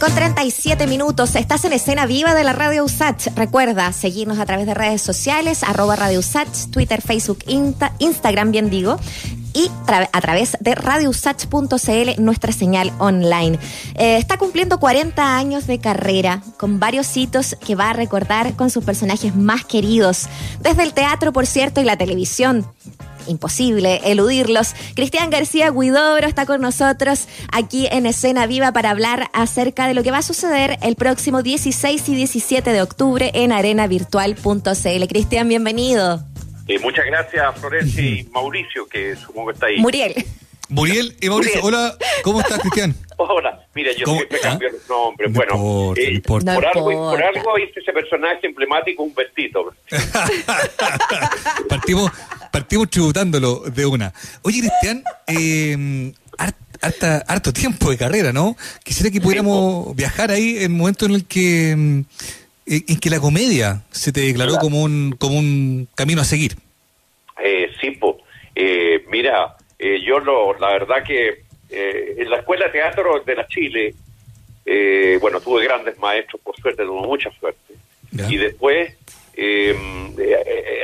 con 37 minutos. Estás en escena viva de la Radio USACH. Recuerda seguirnos a través de redes sociales, arroba Radio USACH, Twitter, Facebook, Instagram, bien digo y a través de radiousach.cl, nuestra señal online. Eh, está cumpliendo 40 años de carrera, con varios hitos que va a recordar con sus personajes más queridos, desde el teatro, por cierto, y la televisión imposible eludirlos. Cristian García Guidobro está con nosotros aquí en Escena Viva para hablar acerca de lo que va a suceder el próximo 16 y 17 de octubre en arenavirtual.cl. Cristian, bienvenido. Eh, muchas gracias, Florencia y Mauricio, que supongo que está ahí. Muriel. Muriel y Mauricio, hola, ¿cómo estás, Cristian? Hola, mira, yo siempre ¿Ah? cambio los nombres. bueno, eh, por, algo, por algo hice ese personaje emblemático un vestido. partimos, partimos tributándolo de una. Oye, Cristian, eh, harto tiempo de carrera, ¿no? Quisiera que pudiéramos viajar ahí en el momento en el que mm, en que la comedia se te declaró como un como un camino a seguir. Eh, sí, pues, eh, mira, eh, yo lo, la verdad que eh, en la escuela de teatro de la Chile, eh, bueno, tuve grandes maestros, por suerte, tuve mucha suerte. Y después,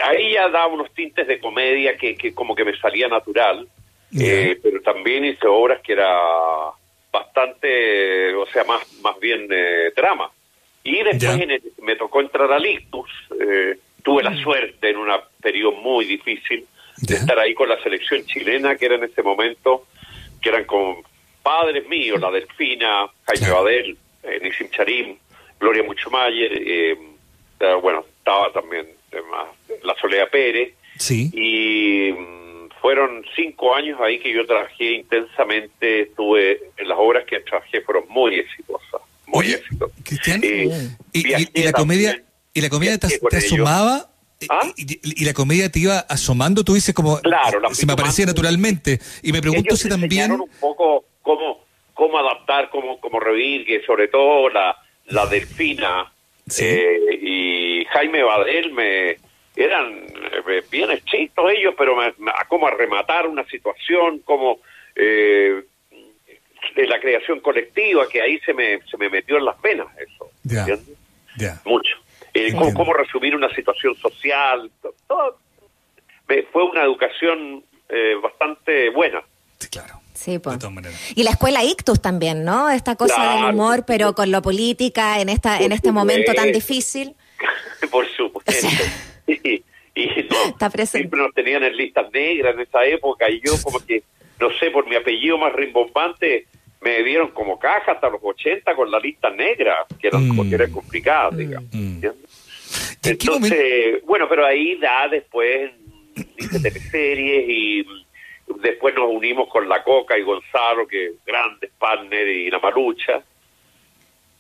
ahí ya daba unos tintes de comedia que, que como que me salía natural, pero también hice obras que era bastante, o sea, más, más bien drama. Y después me tocó entrar a Lictus, tuve la mm. suerte en un periodo muy difícil de estar ahí con la selección chilena, que era en ese momento que eran con padres míos, la Delfina, Jaime Badel, eh, Nissim Charim, Gloria Muchomayer, eh, bueno, estaba también la Soledad Pérez. Sí. Y mm, fueron cinco años ahí que yo trabajé intensamente, estuve en las obras que trabajé fueron muy exitosas. Muy exitosas. Cristian, eh, ¿y, la comedia, ¿y la comedia te, te sumaba ¿Ah? Y, la comedia te iba asomando, tú dices como claro, se me aparecía naturalmente. Y me pregunto si también... un poco cómo, cómo adaptar, cómo, cómo revivir, que sobre todo la, la Delfina eh, y Jaime Badel me eran eh, bien hechizos ellos, pero me, como a rematar una situación, como eh, de la creación colectiva, que ahí se me, se me metió en las venas eso. Ya. Mucho eh, cómo, resumir una situación social. Todo, fue una educación eh, bastante buena. Sí, claro. Sí, pues. Y la escuela Ictus también, ¿no? Esta cosa del humor, pero con lo política en esta en este momento tan difícil. Por supuesto. y, Está siempre nos tenían en listas negras en esa época y yo como que, no sé, por mi apellido más rimbombante, me dieron como caja hasta los 80 con la lista negra, que eran, mm. era complicada, mm. digamos. Mm. Entonces, bueno, pero ahí da después, dice teleseries y después nos unimos con La Coca y Gonzalo, que grandes partners, y La Marucha.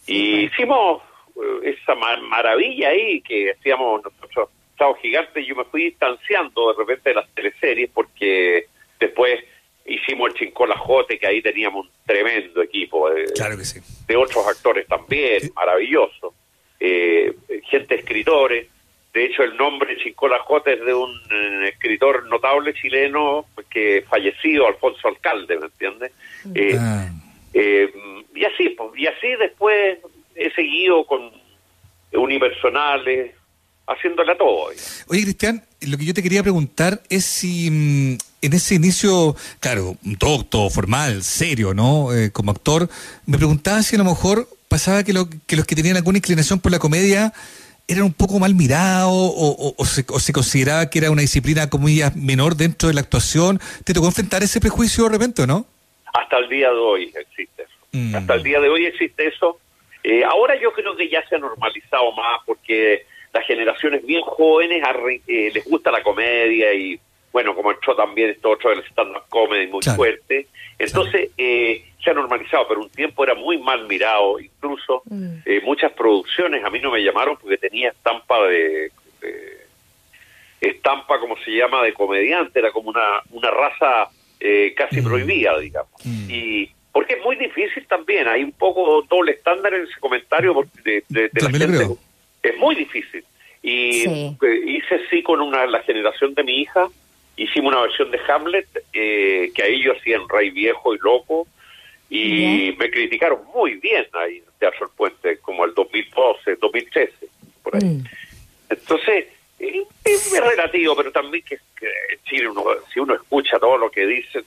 Y hicimos esa maravilla ahí que hacíamos nosotros, Chavo Gigante, y yo me fui distanciando de repente de las teleseries porque después hicimos el Chincolajote, que ahí teníamos un tremendo equipo de, de otros actores también, maravilloso eh, gente escritores. De hecho, el nombre Chincolajote es de un eh, escritor notable chileno que falleció, Alfonso Alcalde, ¿me entiendes? Eh, ah. eh, y así, pues, y así después he seguido con unipersonales, haciéndole a todo. Oye, Cristian, lo que yo te quería preguntar es si mm, en ese inicio, claro, todo, todo formal, serio, ¿no? como actor, me preguntaba si a lo mejor pasaba que, lo, que los que tenían alguna inclinación por la comedia eran un poco mal mirados o, se, consideraba que era una disciplina comillas menor dentro de la actuación. ¿Te tocó enfrentar ese prejuicio de repente no? Hasta el día de hoy existe eso. Mm. Hasta el día de hoy existe eso. Eh, ahora yo creo que ya se ha normalizado más porque las generaciones bien jóvenes eh, les gusta la comedia y bueno, como entró también esto otro del stand-up comedy muy fuerte. Entonces, eh, se ha normalizado, pero un tiempo era muy mal mirado, incluso mm. eh, muchas producciones a mí no me llamaron porque tenía estampa de, estampa, como se llama, de comediante, era como una, una raza eh, casi mm. prohibida, digamos. Mm. Y porque es muy difícil también, hay un poco doble estándar en ese comentario de, la gente. Es muy difícil. Y hice sí con una la generación de mi hija, hicimos una versión de Hamlet, eh, que ahí yo hacía en Rey Viejo y Loco, y me criticaron muy bien ahí en Teatro El Puente, como el 2012, 2013, por ahí. Mm. Entonces, es, relativo, pero también que, que uno, si uno escucha todo lo que dicen,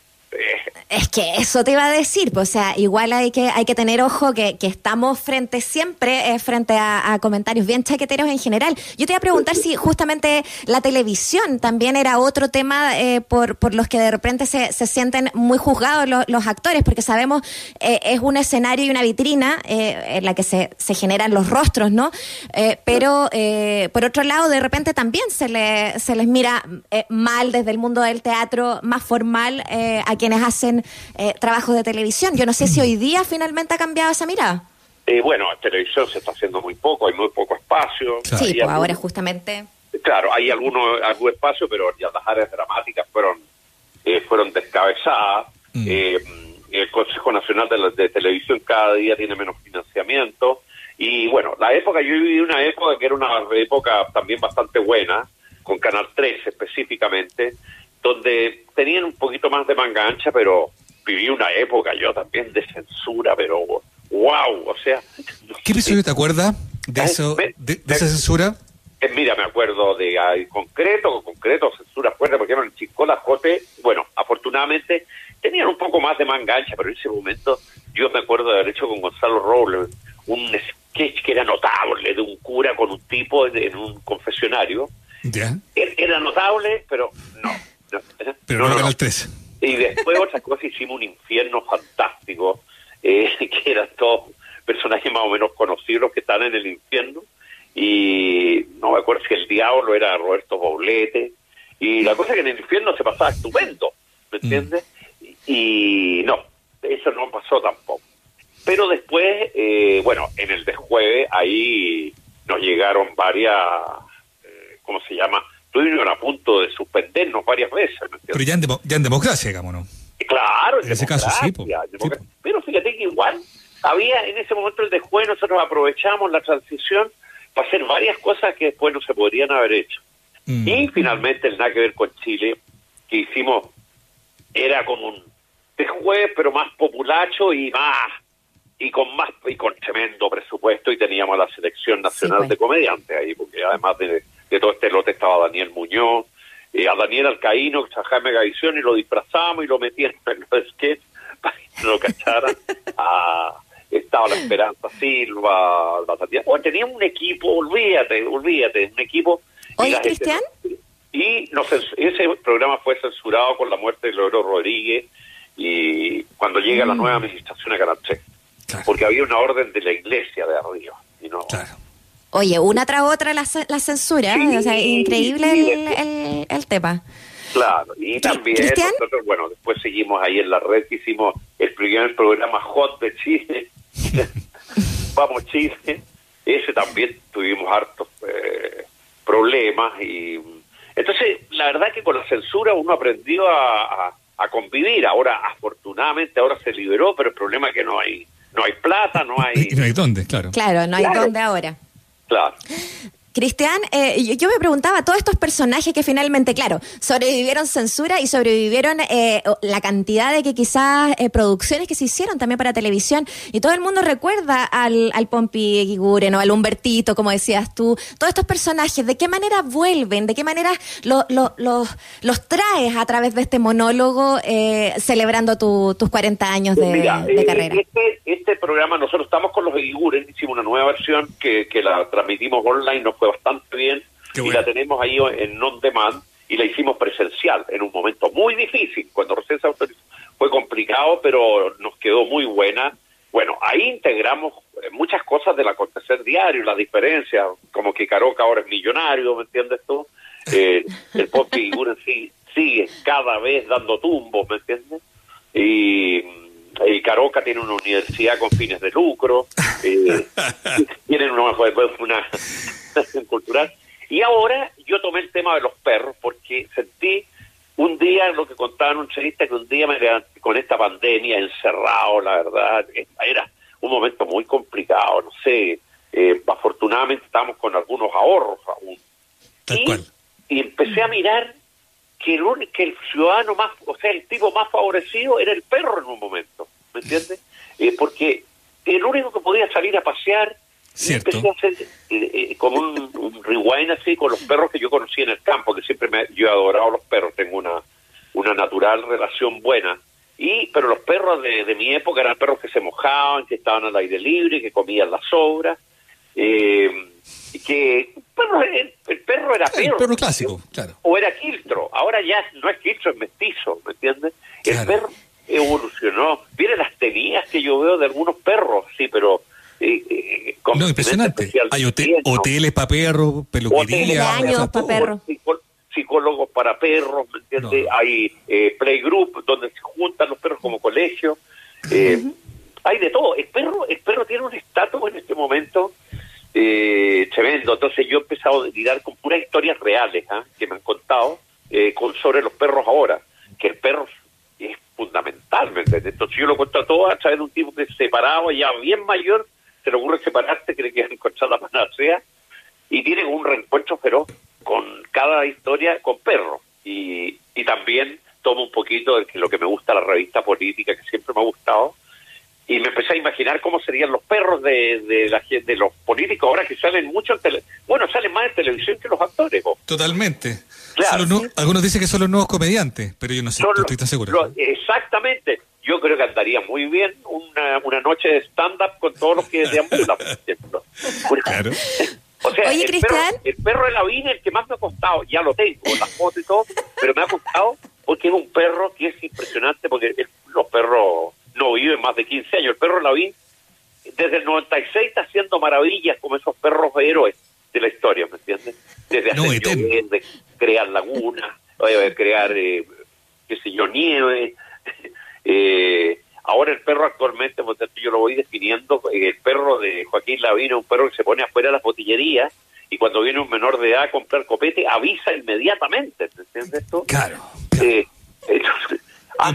es que eso te iba a decir, pues, o sea, igual hay que hay que tener ojo que, que estamos frente siempre eh, frente a, comentarios bien chaqueteros en general. Yo te iba a preguntar si justamente la televisión también era otro tema eh, por, por los que de repente se, se sienten muy juzgados los, actores, porque sabemos eh, es un escenario y una vitrina en la que se, se generan los rostros, ¿no? pero por otro lado, de repente también se, le, se les mira mal desde el mundo del teatro más formal a quienes hacen eh, trabajos de televisión. Yo no sé si hoy día finalmente ha cambiado esa mirada. Eh, bueno, en televisión se está haciendo muy poco, hay muy poco espacio. Sí, pues ahora justamente. Claro, hay algunos algún espacio, pero ya las áreas dramáticas fueron eh, fueron descabezadas. Mm. el Consejo Nacional de, Televisión cada día tiene menos financiamiento. Y bueno, la época, yo viví una época que era una época también bastante buena, con Canal 3 específicamente, donde tenían un poquito más de manga ancha, pero viví una época yo también de censura, pero wow, o sea... ¿Qué episodio te acuerdas de, eso, de, esa censura? Eh, mira, me acuerdo de concreto, concreto, censura fuerte, porque en Chicola Jote, bueno, afortunadamente tenían un poco más de manga ancha, pero en ese momento yo me acuerdo de haber hecho con Gonzalo Robles un sketch que era notable de un cura con un tipo en un confesionario. ¿Ya? Era notable, pero no, pero no, no, 3. Y después otra cosa hicimos un infierno fantástico, eh, que eran todos personajes más o menos conocidos que están en el infierno. Y no me acuerdo si el diablo era Roberto Boblete. Y la cosa es que en el infierno se pasaba estupendo, ¿me mm. entiendes? Y, no, eso no pasó tampoco. Pero después, eh, bueno, en el de jueves, ahí nos llegaron varias, eh, ¿cómo se llama? Estuvieron a punto de suspendernos varias veces. Pero ya en, ya en, democracia, digamos, ¿no? Claro, en, ese caso sí, Pero fíjate que igual había en ese momento el después nosotros aprovechamos la transición para hacer varias cosas que después no se podrían haber hecho. Mm. Y finalmente el nada que ver con Chile, que hicimos, era como un después, pero más populacho y más y con más y con tremendo presupuesto y teníamos la selección nacional pues. de comediantes ahí porque además de de todo este lote estaba Daniel Muñoz, eh, a Daniel Alcaíno, a Jaime Gavisión, y lo disfrazamos y lo metíamos en los sketches para que no lo cacharan. estaba la Esperanza Silva, la Tatiana. Bueno, teníamos un equipo, olvídate, olvídate, un equipo. ¿Oye, Cristian? y ese programa fue censurado con la muerte de Loro Rodríguez y cuando llega la mm. nueva administración a Canal Porque había una orden de la iglesia de arriba. Y no, claro. Oye, una tras otra la, la censura, o sea, increíble el, el, tema. Claro, y también nosotros, bueno, después seguimos ahí en la red que hicimos el primer programa Hot de Chile, Vamos Chile, ese también tuvimos hartos eh, problemas y entonces la verdad que con la censura uno aprendió a, a, convivir, ahora afortunadamente ahora se liberó, pero el problema es que no hay no hay plata, no hay... no hay dónde, claro. Claro, no hay dónde ahora. Claro. Cristian, eh, yo, me preguntaba, todos estos personajes que finalmente, claro, sobrevivieron censura y sobrevivieron eh, la cantidad de que quizás eh, producciones que se hicieron también para televisión, y todo el mundo recuerda al, al Pompi Guiguren o al Humbertito, como decías tú, todos estos personajes, ¿de qué manera vuelven? ¿De qué manera los traes a través de este monólogo celebrando tus 40 años de, carrera? Este, este, programa, nosotros estamos con los Guiguren, hicimos una nueva versión que, que la transmitimos online, fue bastante bien y la tenemos ahí en on demand y la hicimos presencial en un momento muy difícil, cuando recién se autorizó. Fue complicado, pero nos quedó muy buena. Bueno, ahí integramos eh, muchas cosas del acontecer diario, las diferencias, como que Caroca ahora es millonario, ¿me entiendes tú? Eh, el pop sí, sigue cada vez dando tumbos, ¿me entiendes? Y, y, Caroca tiene una universidad con fines de lucro, eh, tienen una, una cultural. Y ahora yo tomé el tema de los perros porque sentí un día, lo que contaban un chelista, que un día me con esta pandemia encerrado, la verdad, era un momento muy complicado, no sé, eh, afortunadamente estamos con algunos ahorros aún. y, empecé a mirar que el, que el ciudadano más, o sea, el tipo más favorecido era el perro en un momento, ¿me ¿me entiendes? Eh, porque el único que podía salir a pasear y empecé a hacer eh, como un, rewind así con los perros que yo conocí en el campo, que siempre me, yo he adorado los perros, tengo una, una natural relación buena. Y, pero los perros de, de mi época eran perros que se mojaban, que estaban al aire libre, que comían las sobras. Eh, que el, perro era perro. El perro clásico, claro. O era quiltro. Ahora ya no es quiltro, es mestizo, ¿me entiendes? El perro evolucionó. Miren las tenías que yo veo de algunos perros, sí, pero... Eh, eh, no, impresionante. Hay hoteles para perros, peluquería. para perros. Psicólogos para perros, ¿me entiendes? Hay eh, playgroup donde se juntan los perros como colegio. Eh, hay de todo. El perro, el perro tiene un estatus en este momento eh, tremendo. Entonces yo he empezado a lidiar con puras historias reales ¿ah? que me han contado eh, con sobre los perros ahora, que el perro es fundamentalmente Entonces yo lo cuento a todos a través de un tipo que es separado, ya bien mayor, se le ocurre separarse, cree que ha encontrado la panacea, y tiene un reencuentro feroz con cada historia con perros. Y, y también tomo un poquito de lo que me gusta la revista política, que siempre me ha gustado, y me empecé a imaginar cómo serían los perros de, de, la, de los políticos ahora que salen mucho en tele, bueno salen más en televisión que los actores totalmente. Algunos dicen que son los nuevos comediantes pero yo no sé estoy tan seguro. exactamente yo creo que andaría muy bien una, una noche de stand up con todos los que deambulan por ejemplo claro o sea, el, Perro, el perro de la vida el que más me ha costado, ya lo tengo, las fotos y todo, pero me ha costado porque es un perro que es impresionante, porque los perros no vive más de 15 años. El perro Lavín, desde el 96 está haciendo maravillas como esos perros héroes de la historia, ¿me entiendes? Desde hacer crear lagunas, eh, crear, eh, qué sé yo, nieve. Eh, ahora el perro actualmente, yo lo voy definiendo, el perro de Joaquín Lavín es un perro que se pone afuera de las botillerías y cuando viene un menor de edad a comprar copete, avisa inmediatamente, ¿me entiendes esto? Claro. Eh,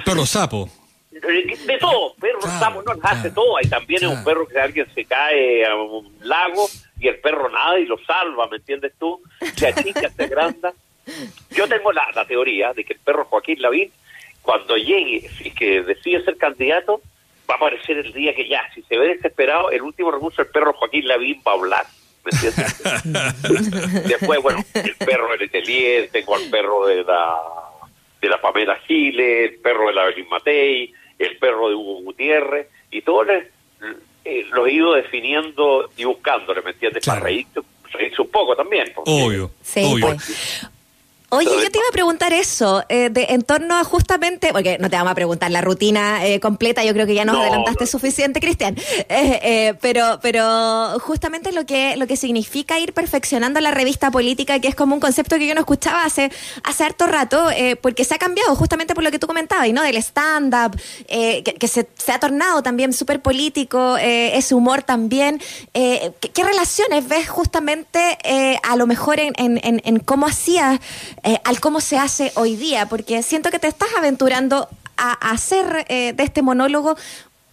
perro sapo. De todo, perro claro, no hace todo. Hay también es un perro que alguien se cae a un lago y el perro nada y lo salva, ¿me entiendes tú? Se achica, se agranda. Yo tengo la, teoría de que el perro Joaquín Lavín, cuando llegue, si es que decide ser candidato, va a aparecer el día que ya, si se ve desesperado, el último recurso, el perro Joaquín Lavín va a hablar. ¿Me entiendes? Después, bueno, el perro del Etelier, tengo al perro de la de la Pamela Giles, el perro de la Belín Matei, el perro de Hugo Gutiérrez, y todos eh, los he ido definiendo y buscándole, ¿me entiendes? Para reírse, un poco también. Obvio, sí, obvio. Pues. Oye, yo te iba a preguntar eso, eh, de, en torno a justamente, porque no te vamos a preguntar la rutina eh, completa, yo creo que ya nos adelantaste suficiente, Cristian, eh, pero, pero justamente lo que, lo que significa ir perfeccionando la revista política, que es como un concepto que yo no escuchaba hace, hace harto rato, porque se ha cambiado justamente por lo que tú comentabas, ¿no? Del stand-up, que, se, ha tornado también súper político, ese humor también. ¿qué, relaciones ves justamente a lo mejor en, en, en cómo hacías eh, al cómo se hace hoy día, porque siento que te estás aventurando a, hacer eh, de este monólogo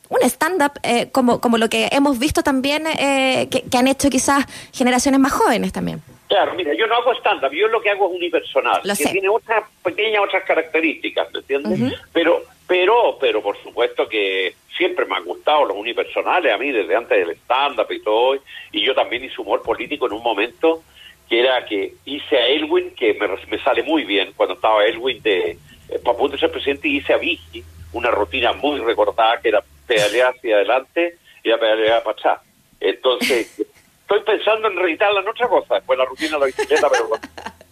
un stand-up eh, como, como lo que hemos visto también que, han hecho quizás generaciones más jóvenes también. Claro, mira, yo no hago stand-up, yo lo que hago es unipersonal, que tiene otras pequeñas otras características, ¿me entiendes? Pero, pero, pero por supuesto que siempre me han gustado los unipersonales a mí desde antes del stand-up y todo, y yo también hice humor político en un momento que era que hice a Elwin, que me, sale muy bien cuando estaba Elwin de eh, para punto ser presidente, hice a Vicky una rutina muy recordada que era pedalear hacia adelante y la pedalear para atrás. Entonces, estoy pensando en reeditarla en otra cosa, después la rutina de la bicicleta, pero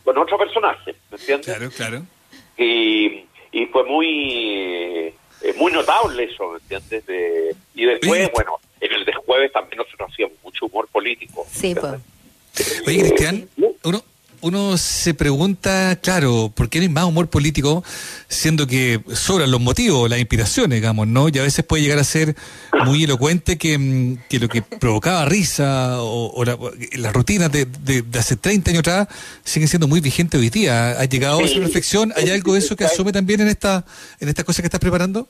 con, otro personaje, ¿me entiendes? Claro, claro. Y, y fue muy eh, muy notable eso, ¿me entiendes? y después, bueno, en el de jueves también nosotros hacíamos mucho humor político. Sí, pues. Oye, Cristian, uno, uno se pregunta, claro, ¿por qué no hay más humor político siendo que sobran los motivos, las inspiraciones, digamos, ¿no? Y a veces puede llegar a ser muy elocuente que, mm, lo que provocaba risa o, las rutinas de, hace 30 años atrás siguen siendo muy vigentes hoy día. ¿Ha llegado a esa reflexión? ¿Hay algo de eso que asume también en esta, en esta cosa que estás preparando?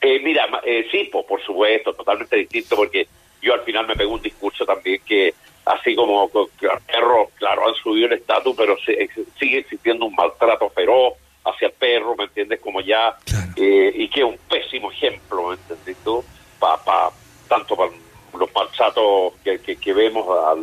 Eh, mira, eh, sí, por supuesto, totalmente distinto, porque yo al final me pego un discurso también que así como perros, claro, han subido el estatus, pero sigue existiendo un maltrato feroz hacia el perro, ¿me entiendes? Como ya, eh, y que es un pésimo ejemplo, ¿me entiendes tú? pa, tanto para los maltratos que, que, vemos a,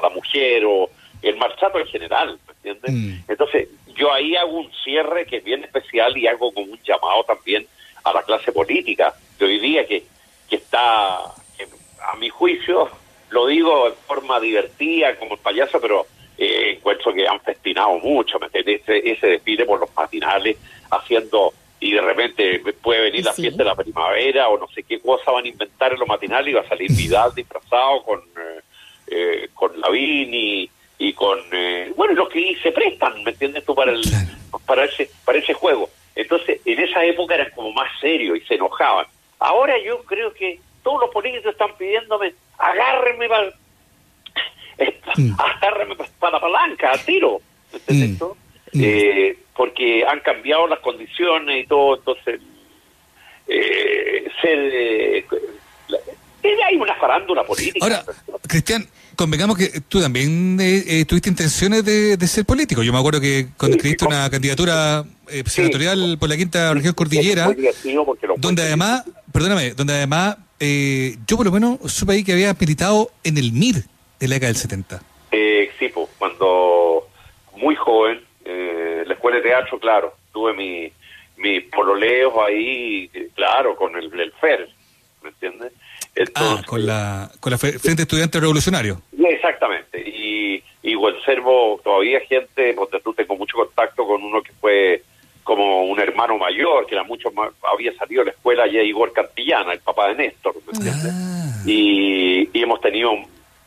la mujer o el maltrato en general, ¿me entiendes? Mm. Entonces, yo ahí hago un cierre que es bien especial y hago como un llamado también a la clase política de hoy día que, que está, a mi juicio, lo digo en forma divertida como el payaso, pero eh, encuentro que han festinado mucho, ¿me entiendes? Ese, ese desfile por los matinales haciendo y de repente puede venir la fiesta de la primavera o no sé qué cosa van a inventar en los matinales y va a salir Vidal disfrazado con eh, eh, con Lavín y, con eh, bueno los que se prestan me entiendes tú para el para ese para ese juego. Entonces en esa época eran como más serios y se enojaban. Ahora yo creo que todos los políticos están pidiéndome agárrenme para mm. agárrenme para la palanca a tiro ¿me entiendes mm. Eh, porque han cambiado las condiciones y todo, entonces eh, ser, eh, hay una farándula política. Ahora, Cristian, convengamos que tú también eh, tuviste intenciones de, ser político. Yo me acuerdo que cuando escribiste una candidatura senatorial por la quinta región cordillera, donde además, perdóname, donde además yo por lo menos supe ahí que había militado en el MIR en la década del 70. sí, pues, cuando muy joven, eh, la escuela de teatro, claro, tuve mi, mis pololeos ahí, claro, con el, el FER, ¿me entiendes? ah, con la, con la Frente Estudiante Revolucionario. Exactamente, y, y observo todavía gente, porque tú tengo mucho contacto con uno que fue como un hermano mayor, que era mucho más, había salido de la escuela ya Igor Cantillana, el papá de Néstor, ¿me entiendes? Ah. Y, y hemos tenido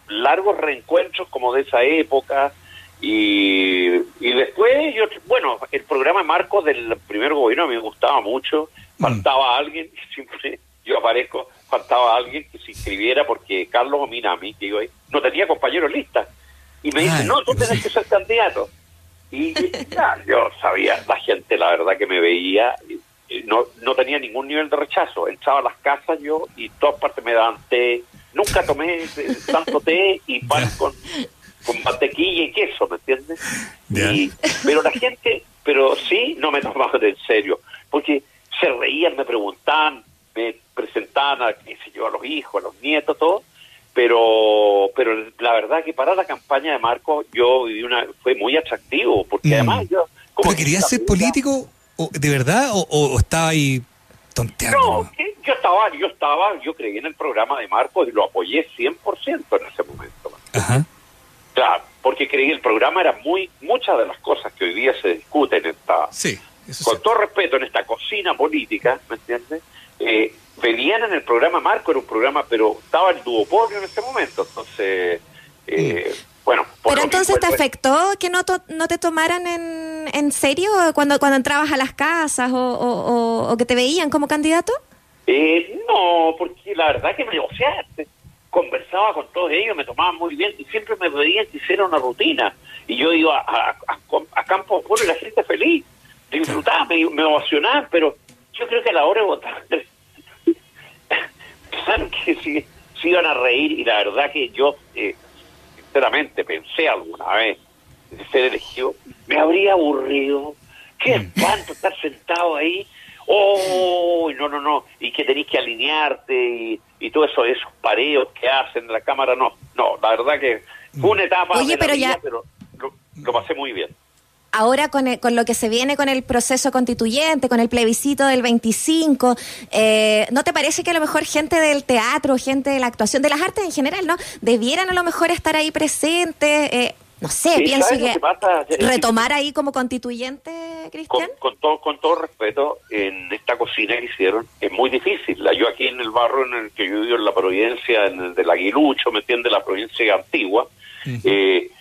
largos reencuentros como de esa época, y, y después, yo, bueno, el programa Marco del primer gobierno me gustaba mucho. Mm. Faltaba alguien, siempre yo aparezco, faltaba alguien que se inscribiera porque Carlos Ominami, digo, no tenía compañeros lista. Y me dice, no, tú tenés que ser candidato. Y ya, yo sabía, la gente la verdad que me veía, no, no tenía ningún nivel de rechazo. Entraba a las casas yo y todas partes me daban té. Nunca tomé tanto té y pan con, con mantequilla y queso, ¿me entiendes? pero la gente, pero sí, no me tomaban en serio, porque se reían, me preguntaban, me presentaban a, qué sé yo, a los hijos, a los nietos, todo, pero pero la verdad que para la campaña de Marco yo viví una fue muy atractivo, porque mm. además yo... ¿Pero querías ser político de verdad o, estaba ahí tonteando? No, yo estaba, yo estaba, yo creí en el programa de Marco y lo apoyé 100% en ese momento. Ajá. Claro, porque creí el programa era muy, muchas de las cosas que hoy día se discuten en esta, sí, con todo respeto, en esta cocina política, ¿me entiendes? Eh, venían en el programa Marco, era un programa, pero estaba el duopolio en ese momento, entonces, eh, bueno. Pero entonces te afectó que no, no te tomaran en, en serio cuando, cuando entrabas a las casas o, o, que te veían como candidato? Eh, no, porque la verdad que me, sea, conversaba con todos ellos, me tomaban muy bien y siempre me pedían que hiciera una rutina. Y yo iba a, a, a Campo Puro y la gente feliz, disfrutaba, me, me emocionaba, pero yo creo que a la hora de votar, pensaron que si, iban a reír y la verdad que yo, eh, sinceramente, pensé alguna vez de ser elegido, me habría aburrido. Qué mm. espanto estar sentado ahí oh, no, no, no, y que tenéis que alinearte y, y todo eso, esos pareos que hacen en la cámara, no, no, la verdad que fue una etapa Oye, pero ya... pero lo, pasé muy bien. Ahora con, con lo que se viene con el proceso constituyente, con el plebiscito del 25, eh, ¿no te parece que a lo mejor gente del teatro, gente de la actuación, de las artes en general, ¿no? Debieran a lo mejor estar ahí presentes? Eh, no sé, pienso que, retomar ahí como constituyente, Cristian. Con, todo, con todo respeto, en esta cocina que hicieron es muy difícil. Yo aquí en el barrio en el que yo vivo, en la provincia, en el del Aguilucho, ¿me entiende La provincia antigua. eh,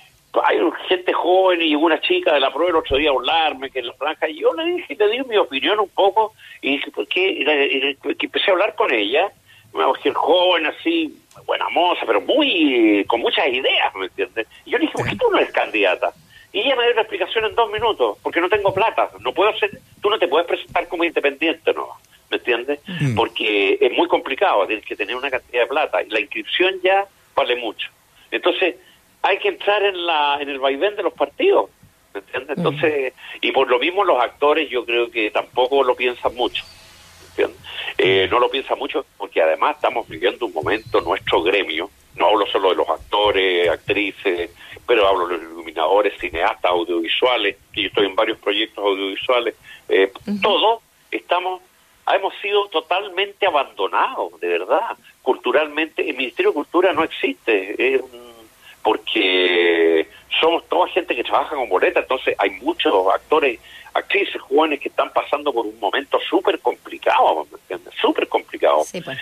hay gente joven y una chica de la prueba el otro día a hablarme que en la franja, y yo le dije, le di mi opinión un poco, y dije, ¿por qué? Y, empecé a hablar con ella, una mujer joven así, buena moza, pero muy con muchas ideas, ¿me entiendes? Y yo le dije, ¿por qué tú no eres candidata? Y ella me dio la explicación en dos minutos, porque no tengo plata, no puedo ser, tú no te puedes presentar como independiente, ¿no? ¿Me entiendes? Mm. Porque es muy complicado, tienes que tener una cantidad de plata, y la inscripción ya vale mucho. Entonces, hay que entrar en la en el vaivén de los partidos, ¿me entiendes? Mm. Entonces, y por lo mismo los actores yo creo que tampoco lo piensan mucho. Eh, no lo piensa mucho porque además estamos viviendo un momento, nuestro gremio, no hablo solo de los actores, actrices, pero hablo de los iluminadores, cineastas, audiovisuales, que yo estoy en varios proyectos audiovisuales, eh, todos estamos, hemos sido totalmente abandonados, de verdad, culturalmente. El Ministerio de Cultura no existe, porque somos toda gente que trabaja con boleta, entonces hay muchos actores, actrices jóvenes que están pasando por un momento súper complicado. Súper complicado. Pues.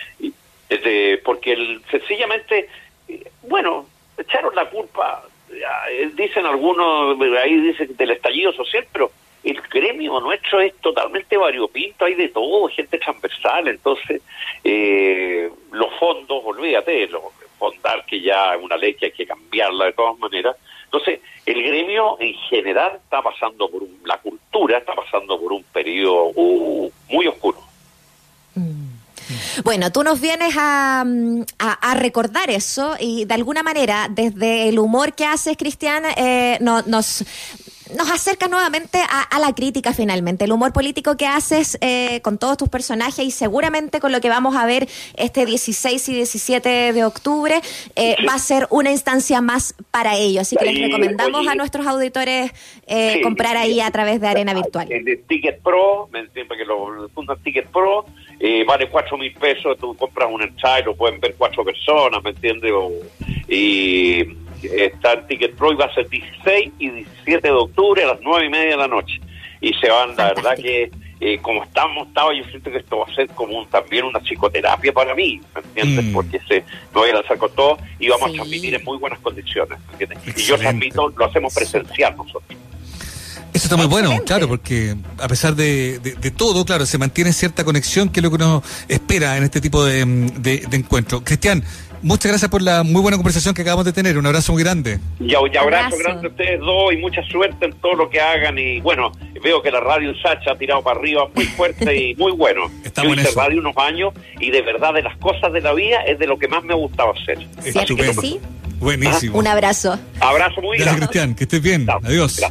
porque sencillamente, eh, bueno, echaron la culpa, eh, dicen algunos, ahí dicen del estallido social, pero el gremio nuestro es totalmente variopinto, hay de todo, gente transversal, entonces eh, los fondos, olvídate, los fondar que ya es una ley que hay que cambiarla de todas maneras. Entonces, el gremio en general está pasando por un, la cultura está pasando por un periodo uh, muy oscuro. Mm. Bueno, tú nos vienes a, a, recordar eso y de alguna manera, desde el humor que haces, Cristian, eh, nos, nos acerca nuevamente a, la crítica finalmente. El humor político que haces eh, con todos tus personajes y seguramente con lo que vamos a ver este 16 y 17 de octubre eh, va a ser una instancia más para ello. Así que les recomendamos a nuestros auditores eh, comprar ahí a través de Arena Virtual. de Ticket Pro, me entiendo que lo fundan Ticket Pro, vale cuatro mil pesos, tú compras un ensayo, lo pueden ver cuatro personas, ¿me entiendes? y está en Ticket Pro y va a ser 16 y 17 de octubre a las 9 y media de la noche. Y se van, la verdad que eh, como estamos estaba yo siento que esto va a ser como también una psicoterapia para mí, ¿me entiendes? Mm. Porque se, me voy a lanzar con todo y vamos a transmitir en muy buenas condiciones, ¿me entiendes? Y yo transmito, lo hacemos presencial nosotros. Eso está muy bueno, claro, porque a pesar de, de, todo, claro, se mantiene cierta conexión, que es lo que uno espera en este tipo de, de, de encuentros. Cristian, Muchas gracias por la muy buena conversación que acabamos de tener. Un abrazo muy grande. Y, un abrazo, grande a ustedes dos y mucha suerte en todo lo que hagan. Y bueno, veo que la radio Sacha ha tirado para arriba muy fuerte y muy bueno. Estamos Yo hice radio unos años y de verdad de las cosas de la vida es de lo que más me ha gustado hacer. ¿Cierto que sí? Buenísimo. Un abrazo. Abrazo muy grande. Gracias, Cristian. Que estés bien. Adiós.